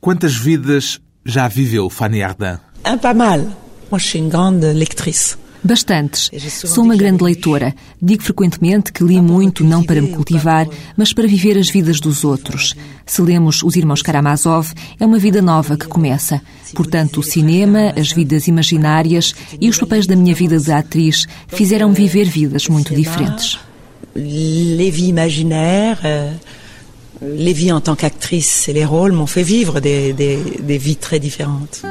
Quantas vidas já viveu Fanny Ardant? Un pas mal. Moi, je suis une grande lectrice. Bastantes. Sou uma grande leitora. Digo frequentemente que li muito não para me cultivar, mas para viver as vidas dos outros. Se lemos Os Irmãos Karamazov, é uma vida nova que começa. Portanto, o cinema, as vidas imaginárias e os papéis da minha vida de atriz fizeram viver vidas muito diferentes. Les vies imaginaires, euh, les vies en tant qu'actrice et les rôles m'ont fait vivre des, des, des vies très différentes.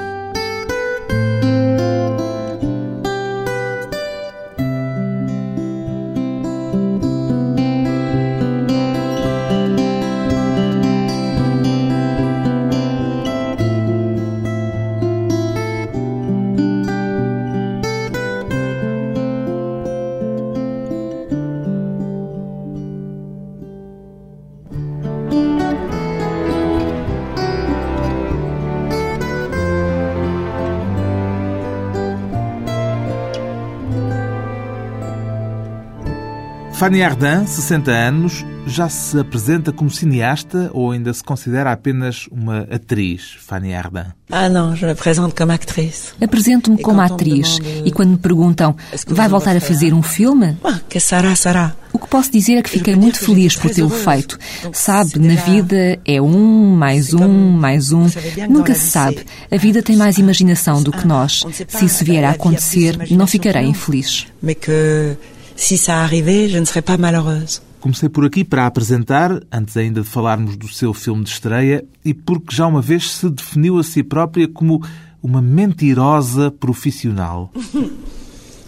Fanny Ardant, 60 anos, já se apresenta como cineasta ou ainda se considera apenas uma atriz, Fanny Ardant? Ah non, je me présente comme actrice. Apresento-me como atriz e quando me perguntam vai voltar a fazer um filme? Ah, que sará, sará. O que posso dizer é que fiquei muito feliz por tê-lo feito. Sabe, na vida é um, mais um, mais um. Nunca se sabe. A vida tem mais imaginação do que nós. Se isso vier a acontecer, não ficarei infeliz. Mais que si ça arrivait, je ne serais pas malheureuse. Comecei por aqui para apresentar, antes ainda de falarmos do seu filme de estreia, e porque já uma vez se definiu a si própria como uma mentirosa profissional.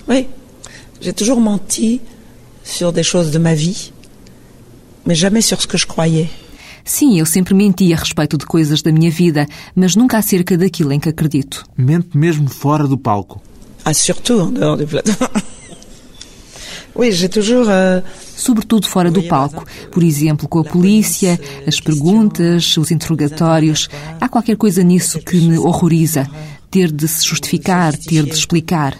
Oui, j'ai toujours menti sur des choses de ma vie, mais jamais sur ce que je croyais. Sim, eu sempre menti a respeito de coisas da minha vida, mas nunca acerca daquilo em que acredito. Mente mesmo fora do palco. Ah, surtout en dehors du plateau. oui, j'ai toujours... euh, Sobretudo fora do palco. Por exemplo, com a polícia, as perguntas, os interrogatórios. Há qualquer coisa nisso que me horroriza. Ter de se justificar, ter de explicar.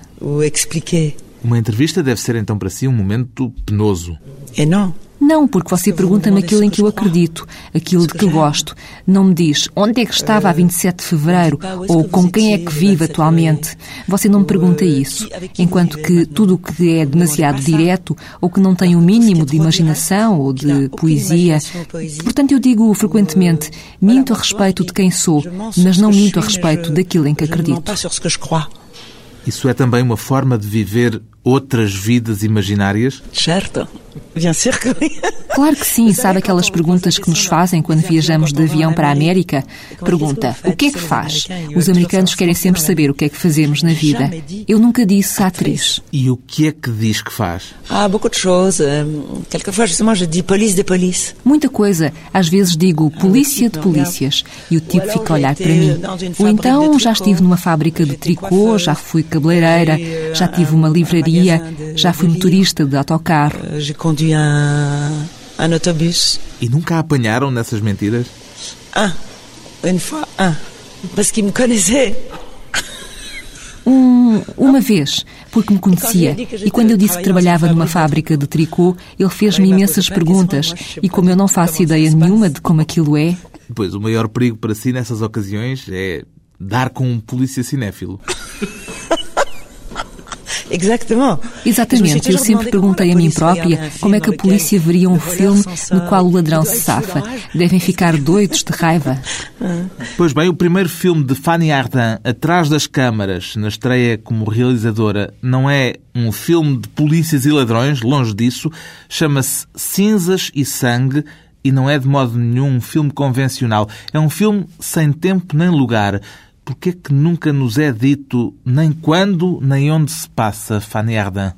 Uma entrevista deve ser então para si um momento penoso. Et non. Não, porque você pergunta-me aquilo em que eu acredito, aquilo de que gosto. Não me diz onde é que estava a 27 de fevereiro ou com quem é que vive atualmente. Você não me pergunta isso. Enquanto que tudo o que é demasiado direto ou que não tem o mínimo de imaginação ou de poesia. Portanto, eu digo frequentemente: minto a respeito de quem sou, mas não minto a respeito daquilo em que acredito. Isso é também uma forma de viver outras vidas imaginárias? Certo. Bien sûr que oui. Claro que sim, sabe aquelas perguntas que nos fazem quando viajamos de avião para a América? Pergunta: o que é que faz? Os americanos querem sempre saber o que é que fazemos na vida. Eu nunca disse atriz. E o que é que diz que faz? Ah, beaucoup de choses. Quelquefois, justement, je dis police des polices. Muita coisa. Às vezes digo polícia de polícias e o tipo fica a olhar para mim. Ou então já estive numa fábrica de tricô, já fui cabeleireira, já tive uma livraria, já fui motorista de autocarro. Autobus. E nunca a apanharam nessas mentiras? Un. Une fois, un. Parce qu'il me connaissait. Um, uma vez, porque me conhecia. E quando eu disse que trabalhava numa fábrica de tricô, ele fez-me imensas perguntas. E como eu não faço ideia nenhuma de como aquilo é, Pois o maior perigo para si nessas ocasiões é dar com um polícia cinéfilo. Exactement. Exatamente, eu sempre perguntei a mim própria como é que a polícia veria um filme no qual o ladrão se safa. Devem ficar doidos de raiva. Pois bem, o primeiro filme de Fanny Ardant, Atrás das Câmaras, na estreia como realizadora, não é um filme de polícias e ladrões, longe disso. Chama-se Cinzas e Sangue e não é de modo nenhum um filme convencional. É um filme sem tempo nem lugar. Porquê é que nunca nos é dito nem quando nem onde se passa Fanny Ardant?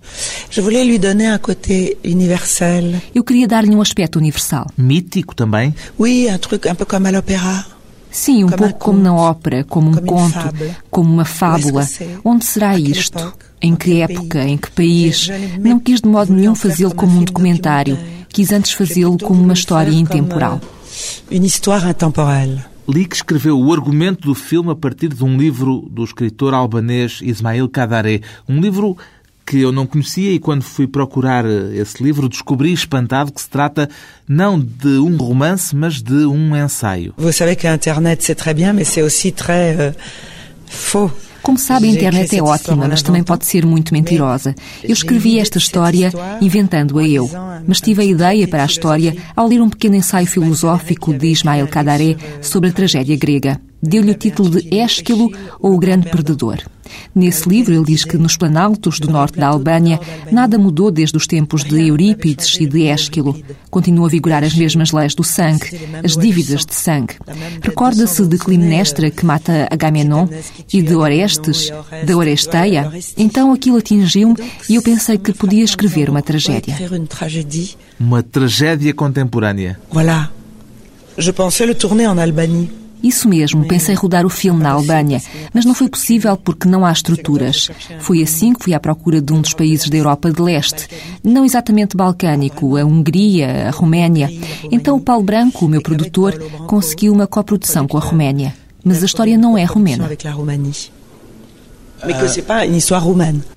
Je voulais lui donner un côté universel. Eu queria dar-lhe um aspecto universal. Mítico também? Oui, un truc un peu comme à l'opéra. Sim, um Como pouco como na ópera, como um como conto, como uma fábula. Onde será isto? Em que época? Em que país? Não quis de modo nenhum fazê-lo como um documentário. Quis antes fazê-lo como uma história intemporal. euh, Une histoire intemporelle. Li que escreveu o argumento do filme a partir de um livro do escritor albanês Ismail Kadare. Um livro que eu não conhecia e quando fui procurar esse livro descobri espantado que se trata não de um romance, mas de um ensaio. Vous savez que a internet c'est très bien, mais c'est aussi très euh, faux. Como sabe, a internet é ótima, mas também pode ser muito mentirosa. Eu escrevi esta história inventando-a eu, mas tive a ideia para a história ao ler um pequeno ensaio filosófico de Ismael Kadaré sobre a tragédia grega. Deu-lhe o título de Ésquilo ou o Grande Perdedor. Nesse livro, ele diz que nos planaltos do norte da Albânia nada mudou desde os tempos de Eurípides e de Ésquilo. Continuam a vigorar as mesmas leis do sangue, as dívidas de sangue. Recorda-se de Clitemnestra, que mata Agamenon, e de Orestes, da Oresteia. Então aquilo atingiu-me e eu pensei que podia escrever uma tragédia. Uma tragédia contemporânea. Voilà. Je pensais le tourner en Albanie. Isso mesmo, pensei rodar o filme na Albânia, mas não foi possível porque não há estruturas. Foi assim que fui à procura de um dos países da Europa de Leste, não exatamente balcânico, a Hungria, a Roménia. Então o Paulo Branco, o meu produtor, conseguiu uma coprodução com a Roménia. Mas a história não é romena.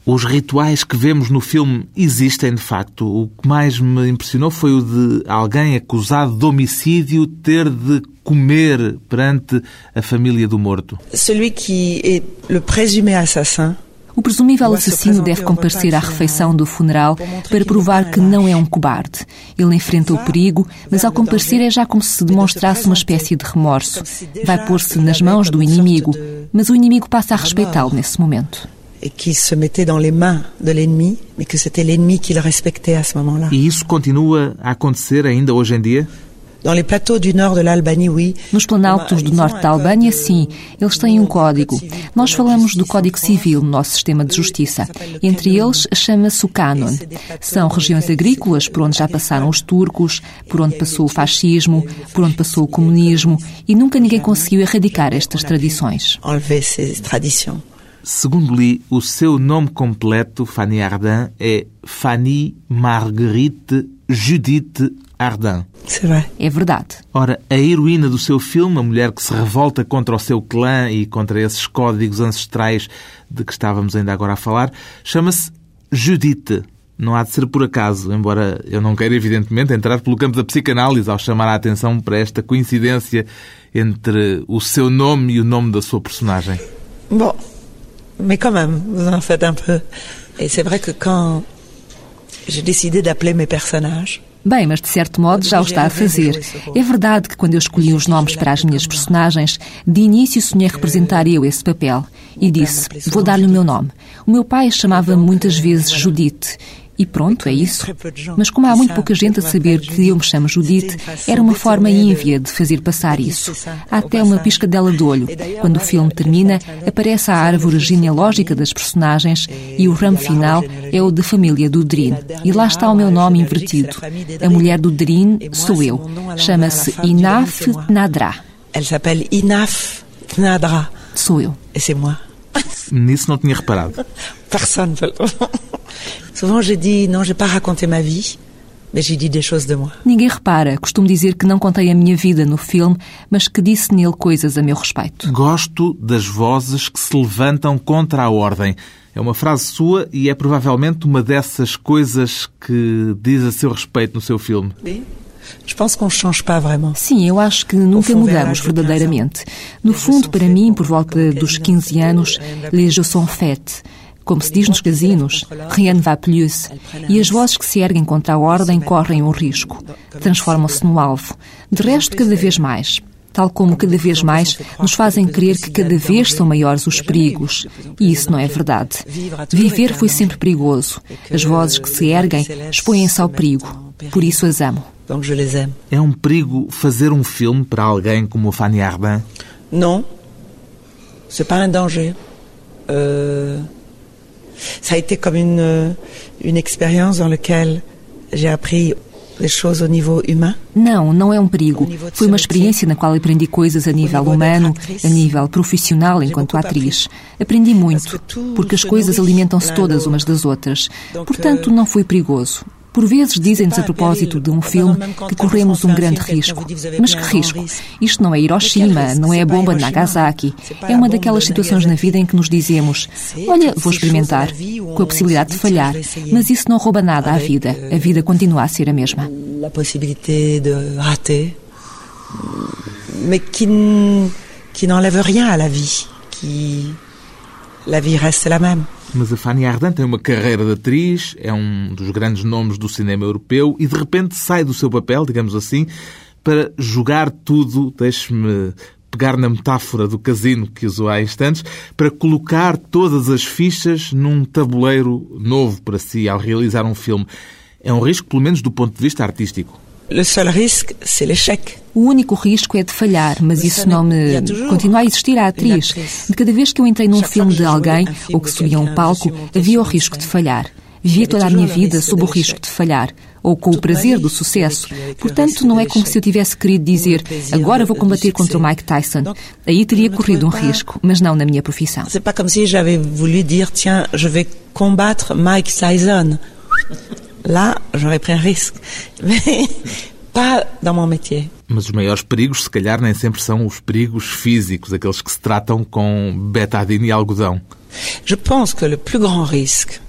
Os rituais que vemos no filme existem de facto. O que mais me impressionou foi o de alguém acusado de homicídio ter de comer perante a família do morto. Celui qui est le présumé assassin o presumível assassino deve comparecer à refeição do funeral para provar que não é um cobarde. Ele enfrenta o perigo, mas ao comparecer é já como se demonstrasse uma espécie de remorso. Vai pôr-se nas mãos do inimigo, mas o inimigo passa a respeitá-lo nesse momento. Et qui se mettait dans les mains de l'ennemi, mais que c'était l'ennemi qui le respectait à ce moment-là. E isso continua a acontecer ainda hoje em dia? Nos planaltos do norte da Albânia, sim, eles têm um código. Nós falamos do Código Civil no nosso sistema de justiça. Entre eles, chama-se o Cânon. São regiões agrícolas por onde já passaram os turcos, por onde passou o fascismo, por onde passou o comunismo, e nunca ninguém conseguiu erradicar estas tradições. Segundo li, o seu nome completo, Fanny Ardin, é Fanny Marguerite Judith Ardin. É verdade. Ora, a heroína do seu filme, a mulher que se revolta contra o seu clã e contra esses códigos ancestrais de que estávamos ainda agora a falar, chama-se Judite. Não há de ser por acaso, embora eu não queira, evidentemente, entrar pelo campo da psicanálise ao chamar a atenção para esta coincidência entre o seu nome e o nome da sua personagem. Bom, mais quand même, vous en faites un peu. Et c'est vrai que quand j'ai décidé d'appeler mes personnages, Bem, mas de certo modo já o está a fazer. É verdade que quando eu escolhi os nomes para as minhas personagens, de início sonhei representar eu esse papel. E disse, vou dar-lhe o meu nome. O meu pai chamava-me muitas vezes Judite e pronto, é isso. Mas como há muito pouca gente a saber que eu me chamo Judite, era uma forma ínvia de fazer passar isso. Há até uma piscadela de olho. Quando o filme termina, aparece a árvore genealógica das personagens e o ramo final é o da família do Drin. E lá está o meu nome invertido. A mulher do Drin sou eu. Chama-se Inaf Nadra. Elle s'appelle Inaf Nadra. Sou eu. E c'est moi. Nisso não tinha reparado. Personne. Souvent je dis non, j'ai pas raconté ma vie. Mas j'ai dit des choses de moi. Ninguém repara. Costumo dizer que não contei a minha vida no filme, mas que disse nele coisas a meu respeito. Gosto das vozes que se levantam contra a ordem. É uma frase sua e é provavelmente uma dessas coisas que diz a seu respeito no seu filme. Sim, eu acho que nunca mudamos verdadeiramente. No fundo, para mim, por volta dos 15 anos, les jeux sont faits. Como se diz nos casinos, rien ne va plus. E as vozes que se erguem contra a ordem correm um risco. Transformam-se no alvo. De resto, cada vez mais. Tal como cada vez mais nos fazem crer que cada vez são maiores os perigos. E isso não é verdade. Viver foi sempre perigoso. As vozes que se erguem expõem-se ao perigo. Por isso as amo. É um perigo fazer um filme para alguém como Fanny Ardin? Não. C'est pas un danger. Euh ça a été comme une, une expérience dans laquelle j'ai appris des choses au niveau humain. Não, não é um perigo. Foi uma experiência na qual aprendi coisas a nível humano, a nível profissional enquanto atriz. Aprendi muito, porque as coisas alimentam-se todas umas das outras. Portanto, não foi perigoso. Por vezes dizem-nos a propósito de um filme que corremos um grande risco. Mas que risco? Isto não é Hiroshima, não é a bomba de Nagasaki. É uma daquelas situações na vida em que nos dizemos: Olha, vou experimentar, com a possibilidade de falhar, mas isso não rouba nada à vida. A vida continua a ser a mesma. La possibilité de rater, mais qui, qui n'enlève rien à la vie, qui la vie reste la même. Mas a Fanny Ardant tem uma carreira de atriz, é um dos grandes nomes do cinema europeu e de repente sai do seu papel, digamos assim, para jogar tudo, deixe-me pegar na metáfora do casino que usou há instantes, para colocar todas as fichas num tabuleiro novo para si ao realizar um filme. É um risco, pelo menos do ponto de vista artístico. O único risco é de falhar, mas isso não me. Continua a existir a atriz. De cada vez que eu entrei num filme de alguém ou que subia a um palco, havia o risco de falhar. Vivia toda a minha vida sob o risco de falhar, ou com o prazer do sucesso. Portanto, não é como se eu tivesse querido dizer agora vou combater contra o Mike Tyson. Aí teria corrido um risco, mas não na minha profissão. C'est pas comme si j'avais voulu dire tiens, je vais combattre Mike Tyson. Là, j'aurais pris un risque. Mais pas dans mon métier. Mas os maiores perigos, se calhar, nem sempre são os perigos físicos, aqueles que se tratam com betadine e algodão. Je pense que le plus grand risque,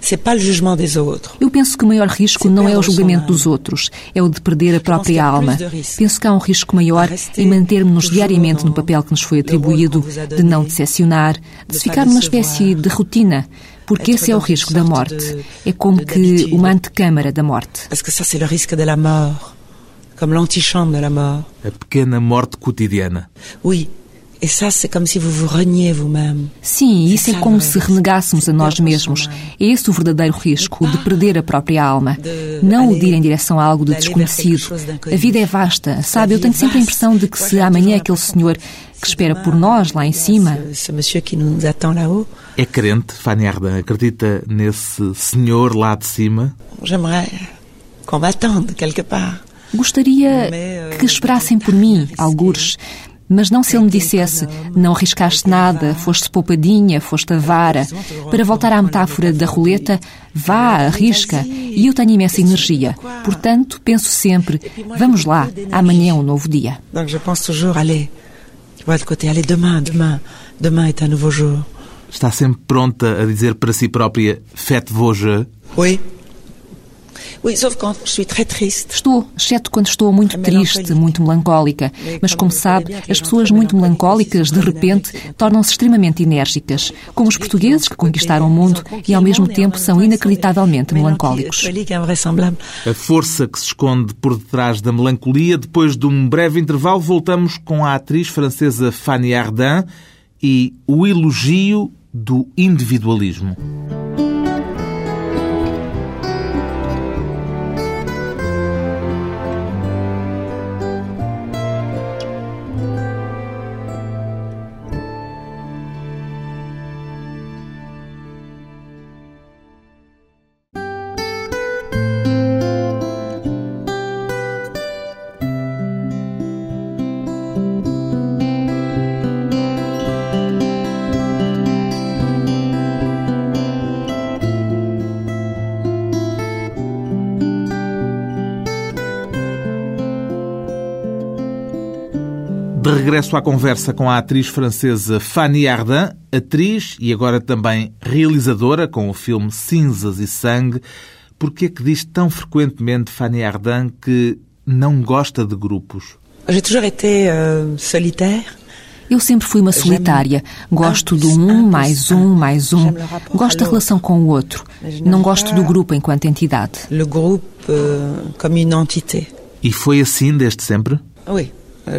c'est pas le jugement des autres. Eu penso que o maior risco não é o julgamento dos outros, é o de perder a própria alma. Penso que há um risco maior em mantermos-nos diariamente no papel que nos foi atribuído, de não decepcionar, de ficar numa espécie de rotina, porque esse é o risco da morte. É como que uma antecâmara da morte. Parce que ça, c'est le risque de la mort. Comme l'antichambre de la mort. A pequena morte cotidiana. Oui. Et ça, c'est comme si vous vous reniez vous-même. Sim, isso é como se renegássemos a nós mesmos. É esse o verdadeiro risco, de perder a própria alma. Não o de ir em direção a algo de desconhecido. A vida é vasta, sabe? Eu tenho sempre a impressão de que se amanhã aquele senhor que espera por nós lá em cima. É crente, Fanny Ardant? Acredita nesse senhor lá de cima? j'aimerais qu'on m'attende quelque part. Gostaria que esperassem por mim, algures. Mas não se ele me dissesse, não arriscaste nada, foste poupadinha, foste avara. Para voltar à metáfora da roleta, vá, arrisca. E eu tenho imensa energia. Portanto, penso sempre, vamos lá, amanhã é um novo dia. Je pense toujours, allez, tu vois, de côté, allez, demain, demain, demain est un nouveau jour. Está sempre pronta a dizer para si própria Faites vos jeux? Oui. Oui, sauf quand je suis très triste. Estou, exceto quando estou muito triste, muito melancólica. Mas, como sabe, as pessoas muito melancólicas, de repente, tornam-se extremamente enérgicas, como os portugueses que conquistaram o mundo e, ao mesmo tempo, são inacreditavelmente melancólicos. Invraisemblable. A força que se esconde por detrás da melancolia. Depois de um breve intervalo, voltamos com a atriz francesa Fanny Ardant e o elogio do individualismo. Regresso à conversa com a atriz francesa Fanny Ardant, atriz e agora também realizadora com o filme Cinzas e Sangue, porque é que diz tão frequentemente Fanny Ardant que não gosta de grupos? J'ai toujours été euh, solitaire. Eu sempre fui uma solitária. Gosto do um, mais um, mais um. Gosto da relação com o outro. Não gosto do grupo enquanto entidade. Le groupe euh, comme une entité. E foi assim desde sempre? Oui. Euh,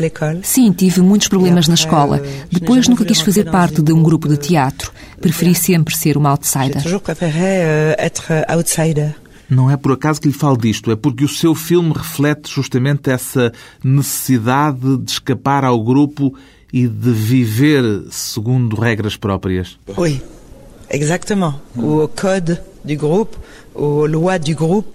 l'école. Sim, tive muitos problemas na escola. Depois nunca quis fazer parte de um grupo de teatro. Preferi sempre ser uma outsider. euh, euh, outsider. Não é por acaso que lhe falo disto, é porque o seu filme reflete justamente essa necessidade de escapar ao grupo e de viver segundo regras próprias. Oui, exactement. Au code du groupe, aux lois du groupe,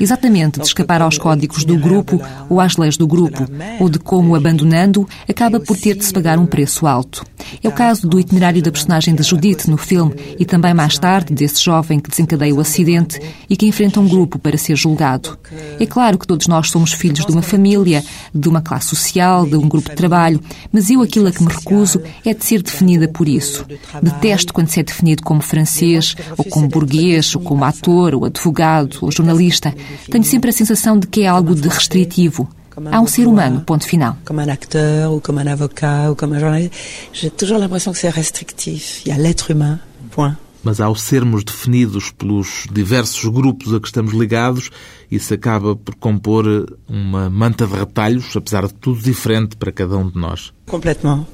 Exatamente, de escapar aos códigos do grupo ou às leis do grupo, ou de como, abandonando, acaba por ter de se pagar um preço alto. É o caso do itinerário da personagem de Judith no filme e também mais tarde desse jovem que desencadeia o acidente e que enfrenta um grupo para ser julgado. É claro que todos nós somos filhos de uma família, de uma classe social, de um grupo de trabalho, mas eu aquilo a que me recuso é de ser definida por isso. Detesto quando se é definido como francês ou burguês, ou como ator, ou advogado, ou jornalista. Tenho sempre a sensação de que é algo de restritivo. Há um ser humano, ponto final. Como um acteur, ou como um avocat, ou como um jornalista. J'ai toujours l'impression que c'est restrictif. Il y a l'être humain, point. Mas ao sermos definidos pelos diversos grupos a que estamos ligados, isso acaba por compor uma manta de retalhos, apesar de tudo diferente para cada um de nós. Complètement.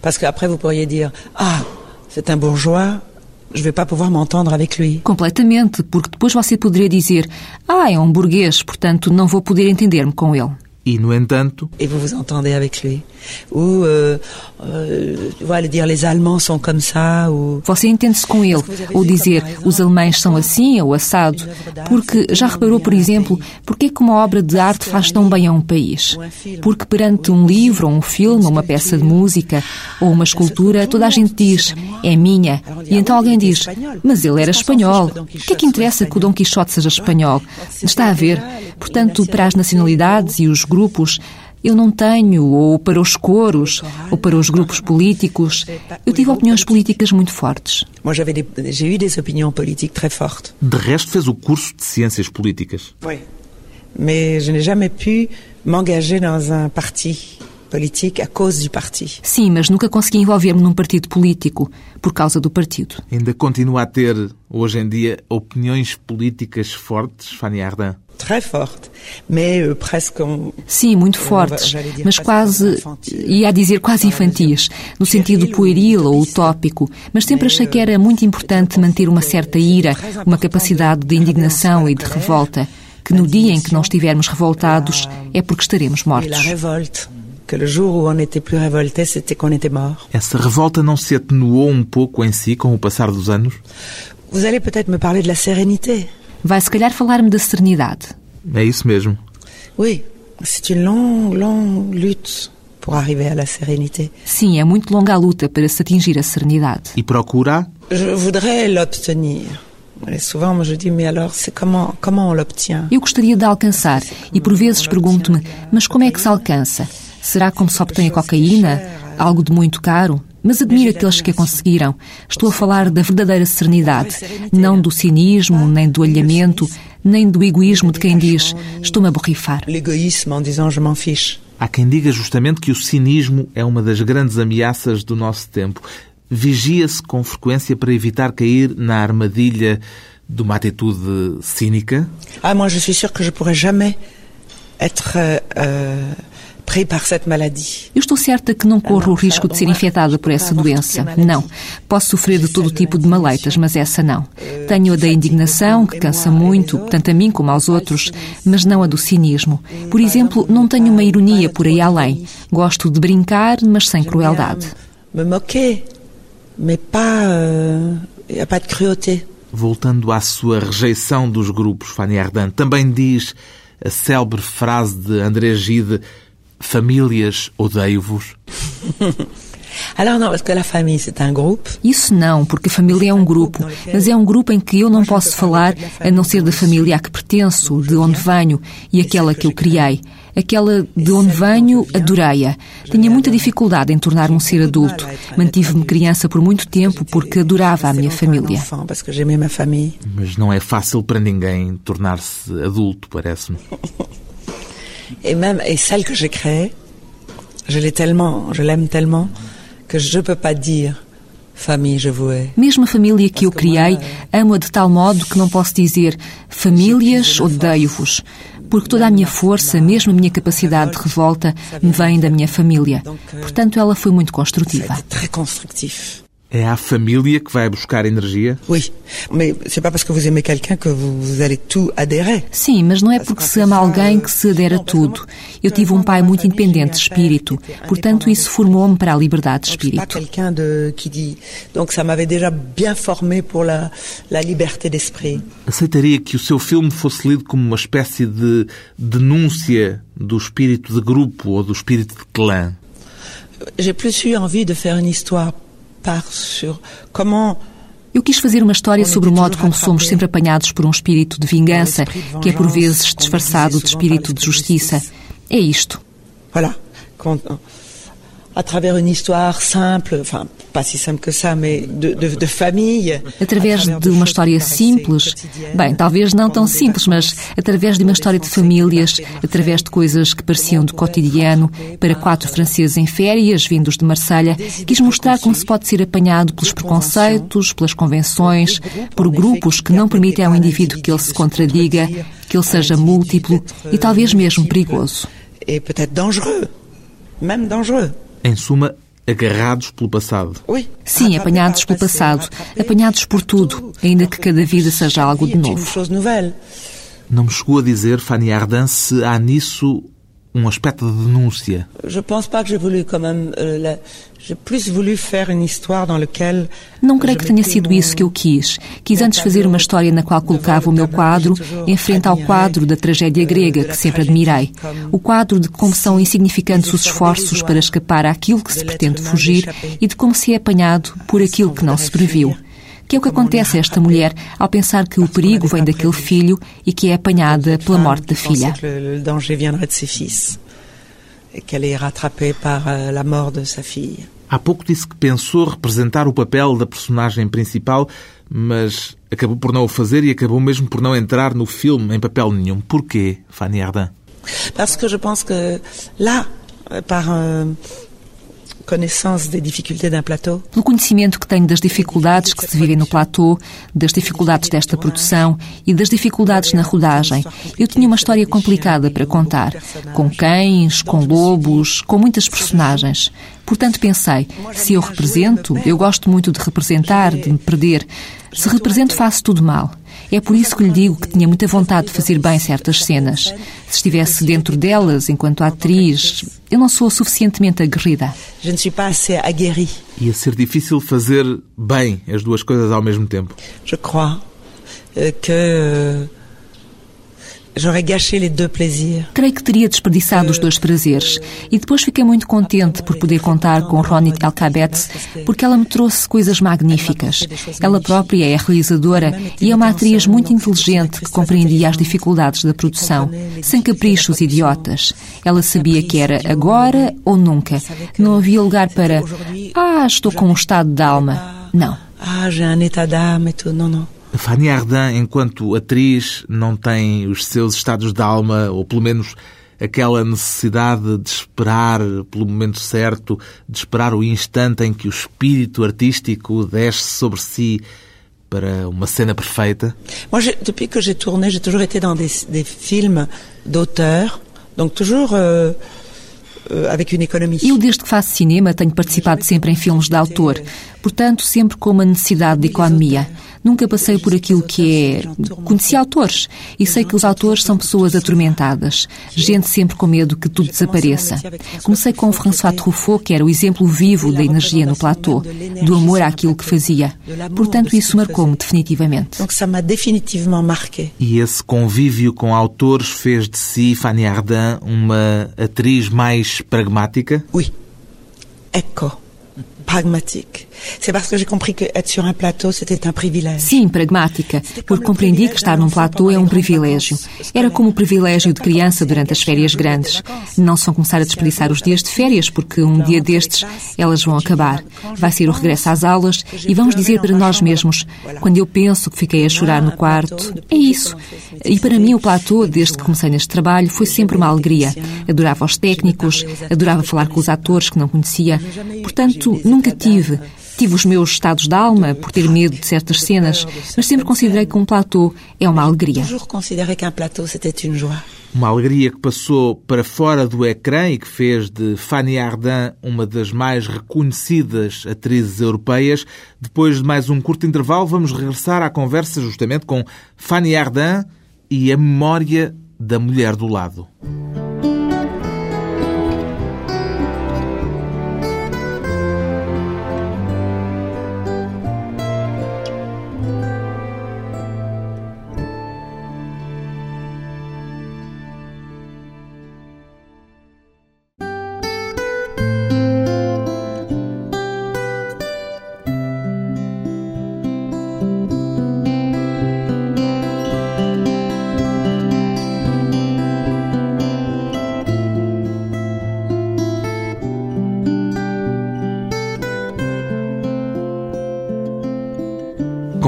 Parce qu'après vous pourriez dire, ah, c'est un bourgeois, je vais pas pouvoir m'entendre avec lui. Completamente, porque depois você poderia dizer: Ah, é um burguês, portanto não vou poder entender-me com ele. E, no entanto, Et vous vous entendez avec lui. Ou, euh, voilà, dire les Allemands sont comme ça, ou... Você entende-se com ele, ou dizer os alemães são assim ou assado, porque já reparou, por exemplo, porque é que uma obra de arte faz tão bem a um país? Porque perante um livro, ou um filme, ou uma peça de música, ou uma escultura, toda a gente diz, é minha. E então alguém diz, mas ele era espanhol. O que é que interessa que o Dom Quixote seja espanhol? Está a ver? Portanto, para as nacionalidades e os grupos, eu não tenho, ou para os coros, ou para os grupos políticos. Eu tive opiniões políticas muito fortes. Moi, j'avais des, j'ai eu des opinions politiques très fortes. de resto, fez o curso de Ciências Políticas. Oui. Mais je n'ai jamais pu m'engager dans un parti politique à cause du parti. Sim, mas nunca consegui envolver-me num partido político, por causa do partido. Ainda continua a ter, hoje em dia, opiniões políticas fortes, Fanny Ardant? Très forte, mais euh, presque... Sim, muito fortes, mas quase, ia a dizer quase infantis, no sentido pueril ou utópico, mas sempre achei que era muito importante manter uma certa ira, uma capacidade de indignação e de revolta, que no dia em que não estivermos revoltados é porque estaremos mortos. révolte. Que le jour où on n'était plus révolté, c'était qu'on était mort. Essa revolta não se atenuou um pouco em si com o passar dos anos? Vous allez peut-être me parler de la sérénité. Vai se calhar falar-me da serenidade. É isso mesmo. Oui, c'est une longue, longue lutte pour arriver à la sérénité. Sim, é muito longa a luta para se atingir a serenidade. E procura Je voudrais l'obtenir. Et souvent, moi, je dis, mais alors, c'est comment, comment on l'obtient Eu gostaria de alcançar e por vezes pergunto-me, mas como é que se alcança? Será como se obtém a cocaína? Algo de muito caro? Mas admiro aqueles que a conseguiram. Estou a falar da verdadeira serenidade, não do cinismo, nem do alhamento, nem do egoísmo de quem diz estou-me a borrifar. Há quem diga justamente que o cinismo é uma das grandes ameaças do nosso tempo. Vigia-se com frequência para evitar cair na armadilha de uma atitude cínica? Ah, moi, je suis sûre que je pourrais jamais être euh, euh. Eu estou certa que não corro o risco de ser infectada por essa doença. Não. Posso sofrer de todo tipo de maleitas, mas essa não. Tenho a da indignação, que cansa muito, tanto a mim como aos outros, mas não a do cinismo. Por exemplo, não tenho uma ironia por aí além. Gosto de brincar, mas sem crueldade. Me moquer, pas... euh, pas de cruauté. Voltando à sua rejeição dos grupos, Fanny Ardant, também diz a célebre frase de André Gide Famílias, odeio-vos. Isso não, porque a família é um grupo, mas é um grupo em que eu não posso falar a não ser da família a que pertenço, de onde venho e aquela que eu criei. Aquela de onde venho, adorei-a. Tinha muita dificuldade em tornar-me um ser adulto. Mantive-me criança por muito tempo porque adorava a minha família. Mas não é fácil para ninguém tornar-se adulto, parece-me. Et même, et celle que j'ai créée, je l'ai tellement, je l'aime tellement, que je peux pas dire, famille, je vous hais. Mesmo a família que eu criei, amo-a de tal modo que não posso dizer famílias, odeio-vos. Porque toda a minha força, mesmo a minha capacidade de revolta, me vem da minha família. Portanto, ela foi muito construtiva. Très constructif. É à família que vai buscar energia? Oui, mais c'est pas parce que vous aimez quelqu'un que vous, allez tout adhérer. Sim, mas não é porque se ama alguém que se adera a tudo. Eu tive um pai muito independente de espírito, portanto isso formou-me para a liberdade de espírito. quelqu'un de qui dit. Donc ça m'avait déjà bien formé pour la, la liberté d'esprit. Aceitaria que o seu filme fosse lido como uma espécie de denúncia do espírito de grupo ou do espírito de clã? J'ai plus eu envie de faire une histoire Eu quis fazer uma história sobre o modo como somos sempre apanhados por um espírito de vingança, que é por vezes disfarçado de espírito de justiça. É isto. Voilà. Através de uma história simples, bem, talvez não tão simples, mas através de uma história de famílias, através de coisas que pareciam de cotidiano, para quatro franceses em férias, vindos de Marselha, quis mostrar como se pode ser apanhado pelos preconceitos, pelas convenções, por grupos que não permitem ao indivíduo que ele se contradiga, que ele seja múltiplo e talvez mesmo perigoso. Et peut-être dangereux, même dangereux. Em suma, agarrados pelo passado. Sim, apanhados pelo passado, apanhados por tudo, ainda que cada vida seja algo de une novo. nouvelle. Não me chegou a dizer, Fanny Ardant, se há nisso um aspecto de denúncia. Não creio que tenha sido isso que eu quis. Quis antes fazer uma história na qual colocava o meu quadro em frente ao quadro da tragédia grega, que sempre admirei. O quadro de como são insignificantes os esforços para escapar àquilo que se pretende fugir e de como se é apanhado por aquilo que não se previu. Que é o que acontece a esta mulher ao pensar que o perigo vem daquele filho e que é apanhada pela morte da filha. euh, la mort de sa fille. Há pouco disse que pensou representar o papel da personagem principal, mas acabou por não o fazer e acabou mesmo por não entrar no filme em papel nenhum. Porquê, Fanny Ardant? Parce que je pense que là, euh, par Pelo conhecimento que tenho das dificuldades que se vivem no platô, das dificuldades desta produção e das dificuldades na rodagem, eu tinha uma história complicada para contar, com cães, com lobos, com muitas personagens. Portanto, pensei, se eu represento, eu gosto muito de representar, de me perder. Se represento, faço tudo mal. É por isso que lhe digo que tinha muita vontade de fazer bem certas cenas. Se estivesse dentro delas, enquanto atriz, eu não sou suficientemente aguerrida. je ne suis pas assez aguerrie, Ia ser difícil fazer bem as duas coisas ao mesmo tempo. je crois, euh, que euh, j'aurais gâché les deux plaisirs. Creio que teria desperdiçado os dois prazeres. E depois fiquei muito contente por poder contar com Ronit Elkabetz, porque ela me trouxe coisas magníficas. Ela própria é realizadora e é uma atriz muito inteligente que compreendia as dificuldades da produção, sem caprichos idiotas. Ela sabia que era agora ou nunca. Não havia lugar para Ah, estou com um estado de alma. Não. Ah, j'ai un état d'âme et tout. Non, non. Fanny Ardant, enquanto atriz, não tem os seus estados de alma, ou pelo menos aquela necessidade de esperar pelo momento certo, de esperar o instante em que o espírito artístico desce sobre si para uma cena perfeita. Moi, j'ai- depuis que j'ai tourné, j'ai toujours été dans des, des films d'auteurs, donc toujours euh, euh, avec une économie. Eu, desde que faço cinema, tenho participado sempre em filmes de autor, portanto, sempre com uma necessidade de economia. Nunca passei por aquilo que é. Conheci autores e sei que os autores são pessoas atormentadas, gente sempre com medo que tudo desapareça. Comecei com François Truffaut, que era o exemplo vivo da energia no platô, do amor àquilo que fazia. Portanto, isso marcou-me definitivamente. E esse convívio com autores fez de si, Fanny Ardant, uma atriz mais pragmática? Oui. Echo. Pragmatique. Sim, pragmática, porque compreendi que estar num platô é um privilégio. Era como o privilégio de criança durante as férias grandes. Não só começar a desperdiçar os dias de férias, porque um dia destes elas vão acabar. Vai ser o regresso às aulas e vamos dizer para nós mesmos, quando eu penso que fiquei a chorar no quarto, é isso. E para mim o platô, desde que comecei neste trabalho, foi sempre uma alegria. Adorava os técnicos, adorava falar com os atores que não conhecia. Portanto, nunca tive Tive os meus estados de alma por ter medo de certas cenas, mas sempre considerei que um platô é uma alegria. Uma alegria que passou para fora do ecrã e que fez de Fanny Ardant uma das mais reconhecidas atrizes europeias. Depois de mais um curto intervalo, vamos regressar à conversa justamente com Fanny Ardant e a memória da mulher do lado.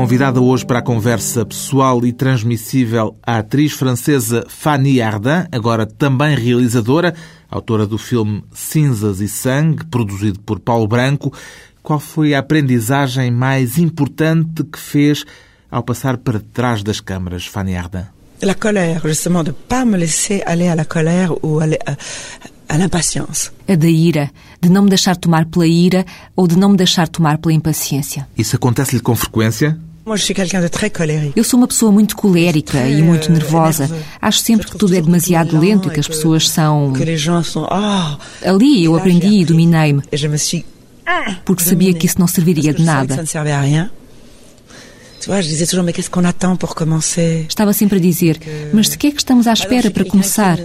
Convidada hoje para a conversa pessoal e transmissível a atriz francesa Fanny Ardant, agora também realizadora, autora do filme Cinzas e Sangue, produzido por Paulo Branco. Qual foi a aprendizagem mais importante que fez ao passar para trás das câmaras, Fanny Ardant? La colère, justement, de pas me laisser aller à la colère ou aller à, à l'impatience. A da ira, de não me deixar tomar pela ira ou de não me deixar tomar pela impaciência. Isso acontece-lhe com frequência? Colérique. Eu sou uma pessoa muito colérica e muito nervosa. Acho sempre que tudo é demasiado lento e que as pessoas são. Oh Ali eu aprendi e dominei-me, suis... porque sabia que isso não serviria de nada. Estava sempre a dizer, mas de que é que estamos à espera para começar?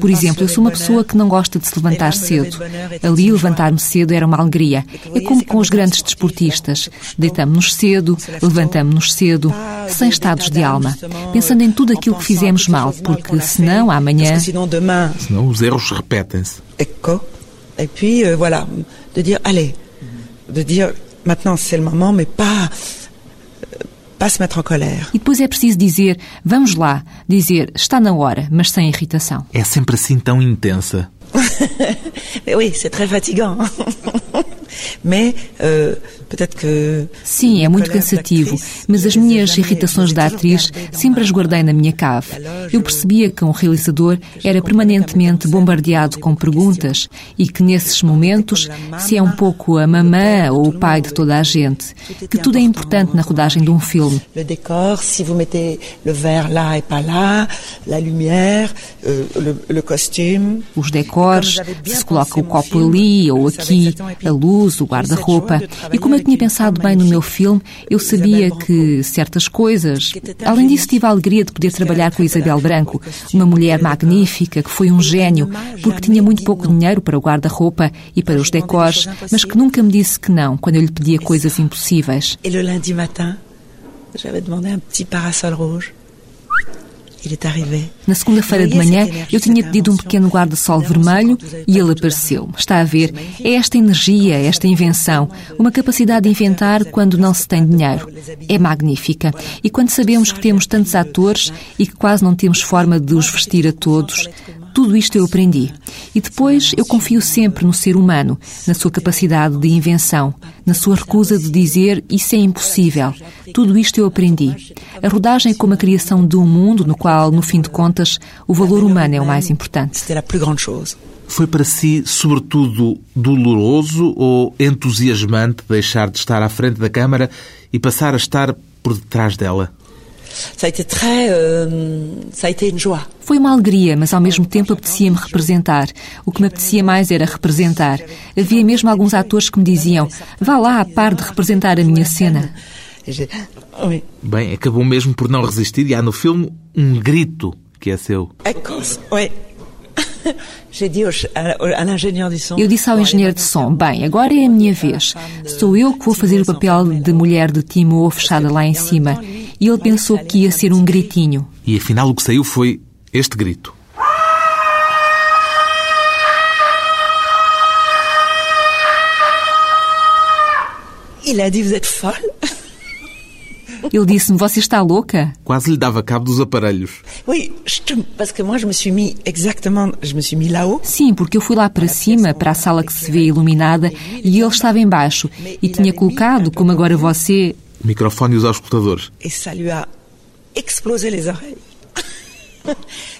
Por exemplo, eu sou uma pessoa que não gosta de se levantar cedo. Ali, levantar-me cedo era uma alegria. É como com os grandes desportistas. Deitamos-nos cedo, levantamos-nos cedo, sem estados de alma, pensando em tudo aquilo que fizemos mal, porque senão, amanhã. Senão os erros repetem-se. Et puis, euh, voilà, de dire, allez, de dire, maintenant c'est le moment, mais pas, pas se mettre en colère. E depois é preciso dizer, vamos lá, dizer, está na hora, mas sem irritação. É sempre assim tão intensa. Oui, c'est très fatigant. mais euh, peut-être que... Sim, é muito cansativo, mas as minhas irritações da atriz sempre as guardei na minha cave. Eu percebia que um realizador era permanentemente bombardeado com perguntas e que nesses momentos, se é um pouco a mamã ou o pai de toda a gente, que tudo é importante na rodagem de um filme. Le décor, si vous mettez le verre là et pas là, la lumière, euh, le, le costume... Os decors, se se coloca o copo ali ou aqui, a luz, o guarda-roupa. E como eu tinha pensado bem no meu filme, eu sabia que certas coisas. Além disso, tive a alegria de poder trabalhar com Isabel Branco, uma mulher magnífica que foi um gênio, porque tinha muito pouco dinheiro para o guarda-roupa e para os decors, mas que nunca me disse que não quando eu lhe pedia coisas impossíveis. Et le lundi matin, j'avais demandé un petit parasol rouge. Arrivé. Na segunda-feira de manhã, eu tinha pedido um pequeno guarda-sol vermelho e ele apareceu. Está a ver? É esta energia, esta invenção, uma capacidade de inventar quando não se tem dinheiro. É magnífica. E quando sabemos que temos tantos atores e que quase não temos forma de os vestir a todos, tudo isto eu aprendi. E depois eu confio sempre no ser humano, na sua capacidade de invenção, na sua recusa de dizer isso é impossível. Tudo isto eu aprendi. A rodagem é como a criação de um mundo no qual, no fim de contas, o valor humano é o mais importante. Foi para si, sobretudo, doloroso ou entusiasmante deixar de estar à frente da câmara e passar a estar por detrás dela? Ça a été très... euh, ça a été une joie. Foi uma alegria, mas ao mesmo tempo apetecia-me representar. O que me apetecia mais era representar. Havia mesmo alguns atores que me diziam: vá lá a par de representar a minha cena. Bem, acabou mesmo por não resistir e há no filme um grito que é seu. Son... Eu disse ao engenheiro de som: bem, agora é a minha vez. Sou eu que vou fazer o papel de mulher de Timô fechada lá em cima. E ele pensou que ia ser um gritinho. E afinal o que saiu foi este grito. Vous êtes folle Ele disse-me: Você está louca? Quase lhe dava cabo dos aparelhos. Sim, porque eu fui lá para cima, para a sala que se vê iluminada, e ele estava embaixo e tinha colocado, como agora você, microfones aos escutadores.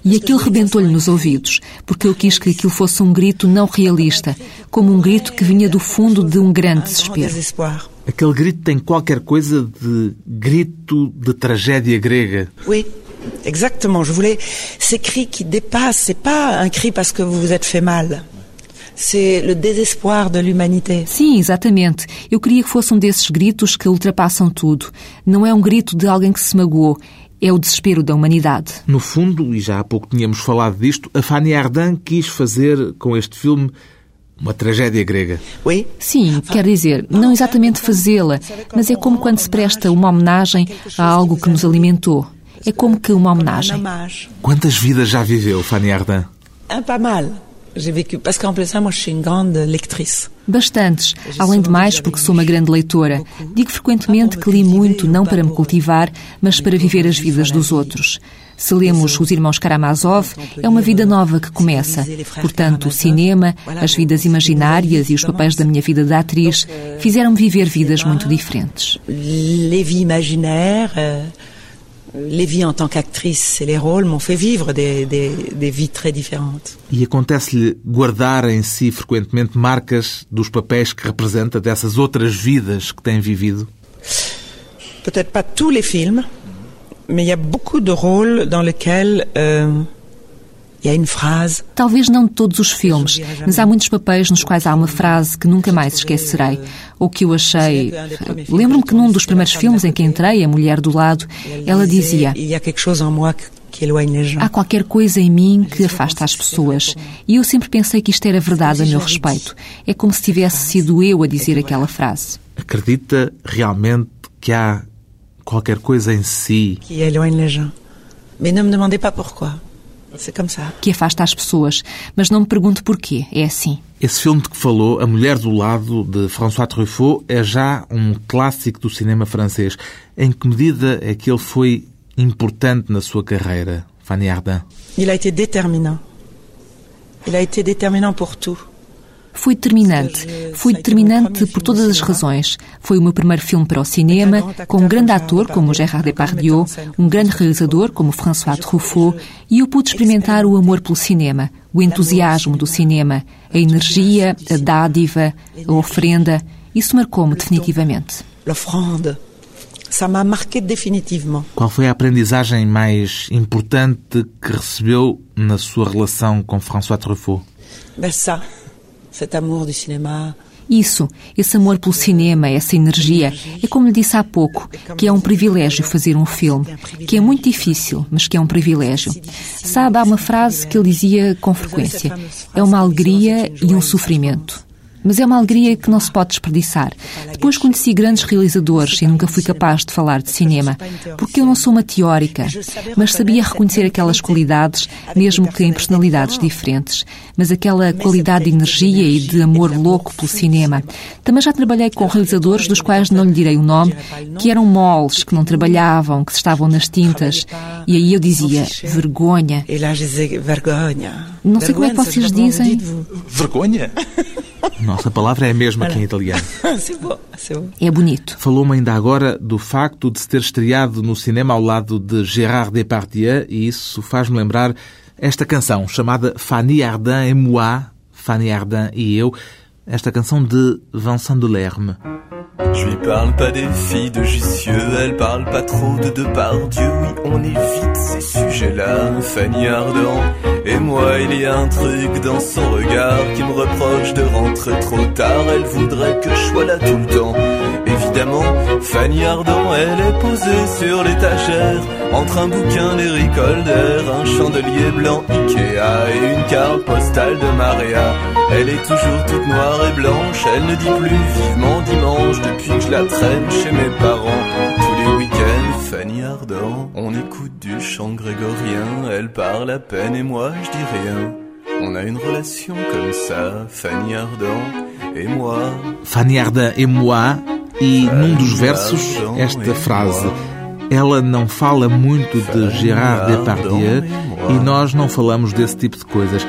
E aquilo rebentou-lhe nos ouvidos, porque eu quis que aquilo fosse um grito não realista, como um grito que vinha do fundo de um grande desespero. Aquele grito tem qualquer coisa de grito de tragédia grega. Oui, exactement. Je voulais ces cris qui dépassent. C'est pas un cri parce que vous vous êtes fait mal. Sim, exatamente. Eu queria que fosse um desses gritos que ultrapassam tudo. Não é um grito de alguém que se magoou. É o desespero da humanidade. No fundo, e já há pouco tínhamos falado disto, a Fanny Ardant quis fazer com este filme uma tragédia grega. Oui. Sim, quer dizer, não exatamente fazê-la, mas é como quando se presta uma homenagem a algo que nos alimentou. É como que uma homenagem. Quantas vidas já viveu, Fanny Ardant? Un pas mal. Bastantes, além de mais porque sou uma grande leitora. Digo frequentemente que li muito não para me cultivar, mas para viver as vidas dos outros. Se lemos Os Irmãos Karamazov, é uma vida nova que começa. Portanto, o cinema, as vidas imaginárias e os papéis da minha vida de atriz fizeram-me viver vidas muito diferentes. Les vies imaginaires, euh, vies en tant qu'actrice et les rôles m'ont fait vivre des, des, des vies très différentes. E acontece-lhe guardar em si frequentemente marcas dos papéis que representa, dessas outras vidas que tem vivido? Peut-être pas tous les films, mais il y a beaucoup de rôles dans lesquels euh, il y a une phrase. Talvez não de todos os filmes, mas há muitos papéis nos quais há uma frase que nunca mais esquecerei, ou que eu achei. Lembro-me que num dos primeiros filmes em que entrei, A Mulher do Lado, ela dizia: que-. Há qualquer coisa em mim que afasta as pessoas. E eu sempre pensei que isto era verdade a meu respeito. É como se tivesse sido eu a dizer aquela frase. Acredita realmente que há qualquer coisa em si Qui éloigne les gens. Mais ne me demandez pas pourquoi. Que afasta as pessoas. Mas não me pergunte porquê. É assim. Esse filme de que falou, A Mulher do Lado, de François Truffaut, é já um clássico do cinema francês. Em que medida é que ele foi importante na sua carreira, Fanny Ardant? Il a été déterminant. Il a été déterminant pour tout. Foi determinante. Foi determinante por todas as razões. Foi o meu primeiro filme para o cinema, com um grande ator como Gérard Depardieu, um grande realizador como François Truffaut, e eu pude experimentar o amor pelo cinema, o entusiasmo do cinema, a energia, a dádiva, a ofrenda. Isso marcou-me definitivamente. L'offrande. Ça m'a marqué définitivement. Qual foi a aprendizagem mais importante que recebeu na sua relação com François Truffaut? Ben ça, Isso, esse amor pelo cinema, essa energia, é como lhe disse há pouco, que é um privilégio fazer um filme, que é muito difícil, mas que é um privilégio. Sabe, há uma frase que ele dizia com frequência: é uma alegria e um sofrimento. Mas é uma alegria que não se pode desperdiçar. Depois conheci grandes realizadores e nunca fui capaz de falar de cinema, porque eu não sou uma teórica, mas sabia reconhecer aquelas qualidades, mesmo que em personalidades diferentes. Mas aquela qualidade de energia e de amor louco pelo cinema. Também já trabalhei com realizadores dos quais não lhe direi o nome, que eram moles, que não trabalhavam, que estavam nas tintas. E aí eu dizia, vergonha. Não sei como é que vocês dizem. Vergonha? Nossa palavra é a mesma que em italiano. beau. É bonito. Falou-me ainda agora do facto de se ter estreado no cinema ao lado de Gérard Depardieu e isso faz-me lembrar esta canção chamada Fanny Ardant et moi, Fanny Ardant e eu, esta canção de Vincent Delerme. Je lui parle pas des filles de Jussieu, elle parle pas trop de Depardieu. Oui, on évite ces sujets-là, Fanny Ardant. Et moi, il y a un truc dans son regard qui me reproche de rentrer trop tard. Elle voudrait que je sois là tout le temps. Fanny Ardant, elle est posée sur l'étagère entre un bouquin d'Eric Holder, un chandelier blanc Ikea et une carte postale de Maria. Elle est toujours toute noire et blanche, elle ne dit plus vivement dimanche depuis que je la traîne chez mes parents. Tous les week-ends, Fanny Ardant, on écoute du chant grégorien, elle parle à peine et moi je dis rien. On a une relation comme ça, Fanny Ardant et moi. Fanny Ardant et moi e num dos versos esta frase Ela não fala muito de Gérard Depardieu e nós não falamos desse tipo de coisas.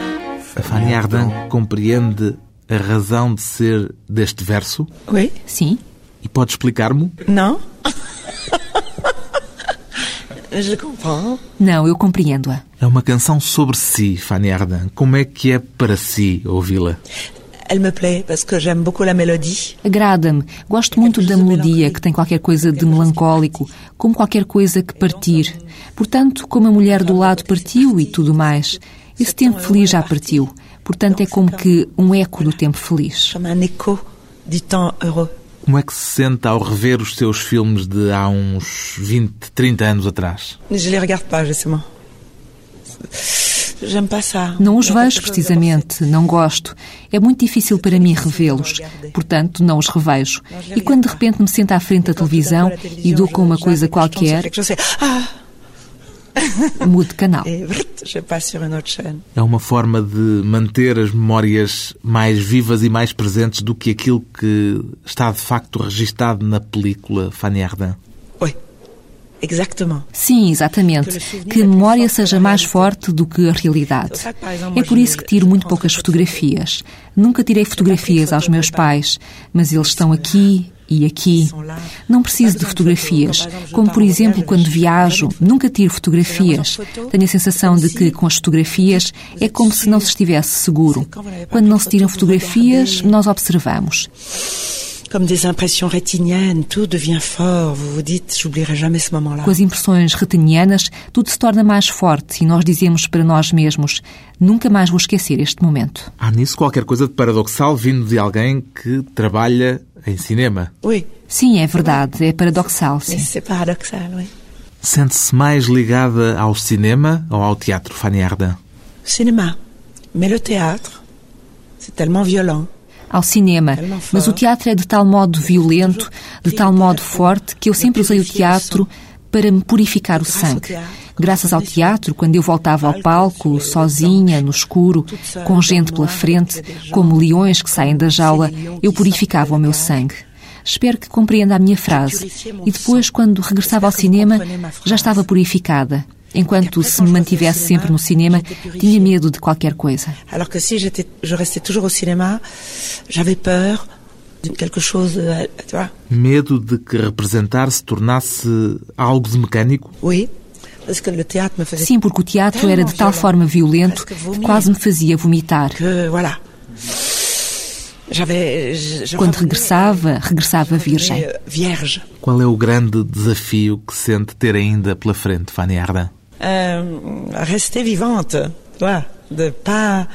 A Fanny Ardant compreende a razão de ser deste verso? Oui. Sim. E pode explicar-me? Non Je comprends. Não, eu compreendo-a. É uma canção sobre si, Fanny Ardant. Como é que é para si ouvi-la? Elle me plaît parce que j'aime beaucoup la mélodie. Agrada-me. Gosto muito da melodia, que tem qualquer coisa de melancólico, como qualquer coisa que partir. Portanto, como a mulher do lado partiu e tudo mais. Esse tempo feliz já partiu. Portanto, é como que um eco do tempo feliz. Comme un écho du temps heureux. Como é que se sente ao rever os seus filmes de há uns 20, 30 anos atrás? Je les regarde pas, justement. Não os vejo precisamente, não gosto. É muito difícil para mim revê-los, portanto não os revejo. E quando de repente me sento à frente da televisão e dou com uma coisa qualquer, Ah, mudo de canal. chaîne. É uma forma de manter as memórias mais vivas e mais presentes do que aquilo que está de facto registado na película Fanny Ardant. Sim, exatamente. Que a memória seja mais forte do que a realidade. É por isso que tiro muito poucas fotografias. Nunca tirei fotografias aos meus pais, mas eles estão aqui e aqui. Não preciso de fotografias. Como, por exemplo, quando viajo, nunca tiro fotografias. Tenho a sensação de que, com as fotografias, é como se não se estivesse seguro. Quando não se tiram fotografias, nós observamos. Comme des impressions rétiniennes, tout devient fort. Vous vous dites, j'oublierai jamais ce moment-là. Com as impressões retinianas, tudo se torna mais forte e nós dizemos para nós mesmos: nunca mais vou esquecer este momento. Há nisso qualquer coisa de paradoxal vindo de alguém que trabalha em cinema. Oui, Sim, é verdade, é paradoxal, sim. c'est paradoxal, oui. Sente-se mais ligada ao cinema ou ao teatro, Fanny Ardant? Cinéma. Mais le théâtre, c'est tellement violent. Ao cinema, mas o teatro é de tal modo violento, de tal modo forte, que eu sempre usei o teatro para me purificar o sangue. Graças ao teatro, quando eu voltava ao palco, sozinha, no escuro, com gente pela frente, como leões que saem da jaula, eu purificava o meu sangue. Espero que compreenda a minha frase. E depois, quando regressava ao cinema, já estava purificada. Enquanto se me mantivesse sempre no cinema, tinha medo de qualquer coisa. Alors que si je restais toujours au cinéma, j'avais peur de quelque chose, euh, tu vois. Medo de que representar se tornasse algo de mecânico? Oui, Sim, porque o teatro era de tal forma violento que quase me fazia vomitar. Quando regressava, regressava euh, virgem. Vierge. Qual é o grande desafio que sente ter ainda pela frente, Fanny Ardant? Euh, rester vivante, vois, de pas,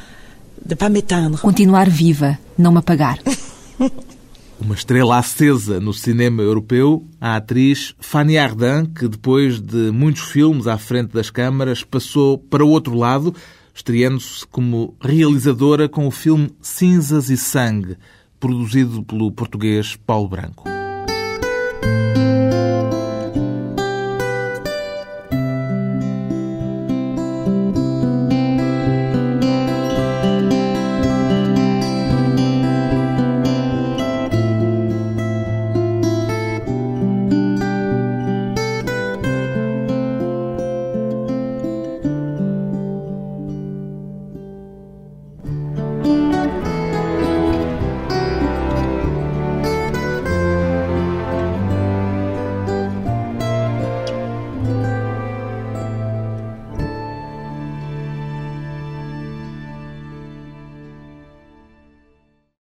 de pas m'éteindre. Continuar viva, não me apagar. Uma estrela acesa no cinema europeu, a atriz Fanny Ardant, que depois de muitos filmes à frente das câmaras passou para o outro lado, estreando-se como realizadora com o filme Cinzas e Sangue, produzido pelo português Paulo Branco.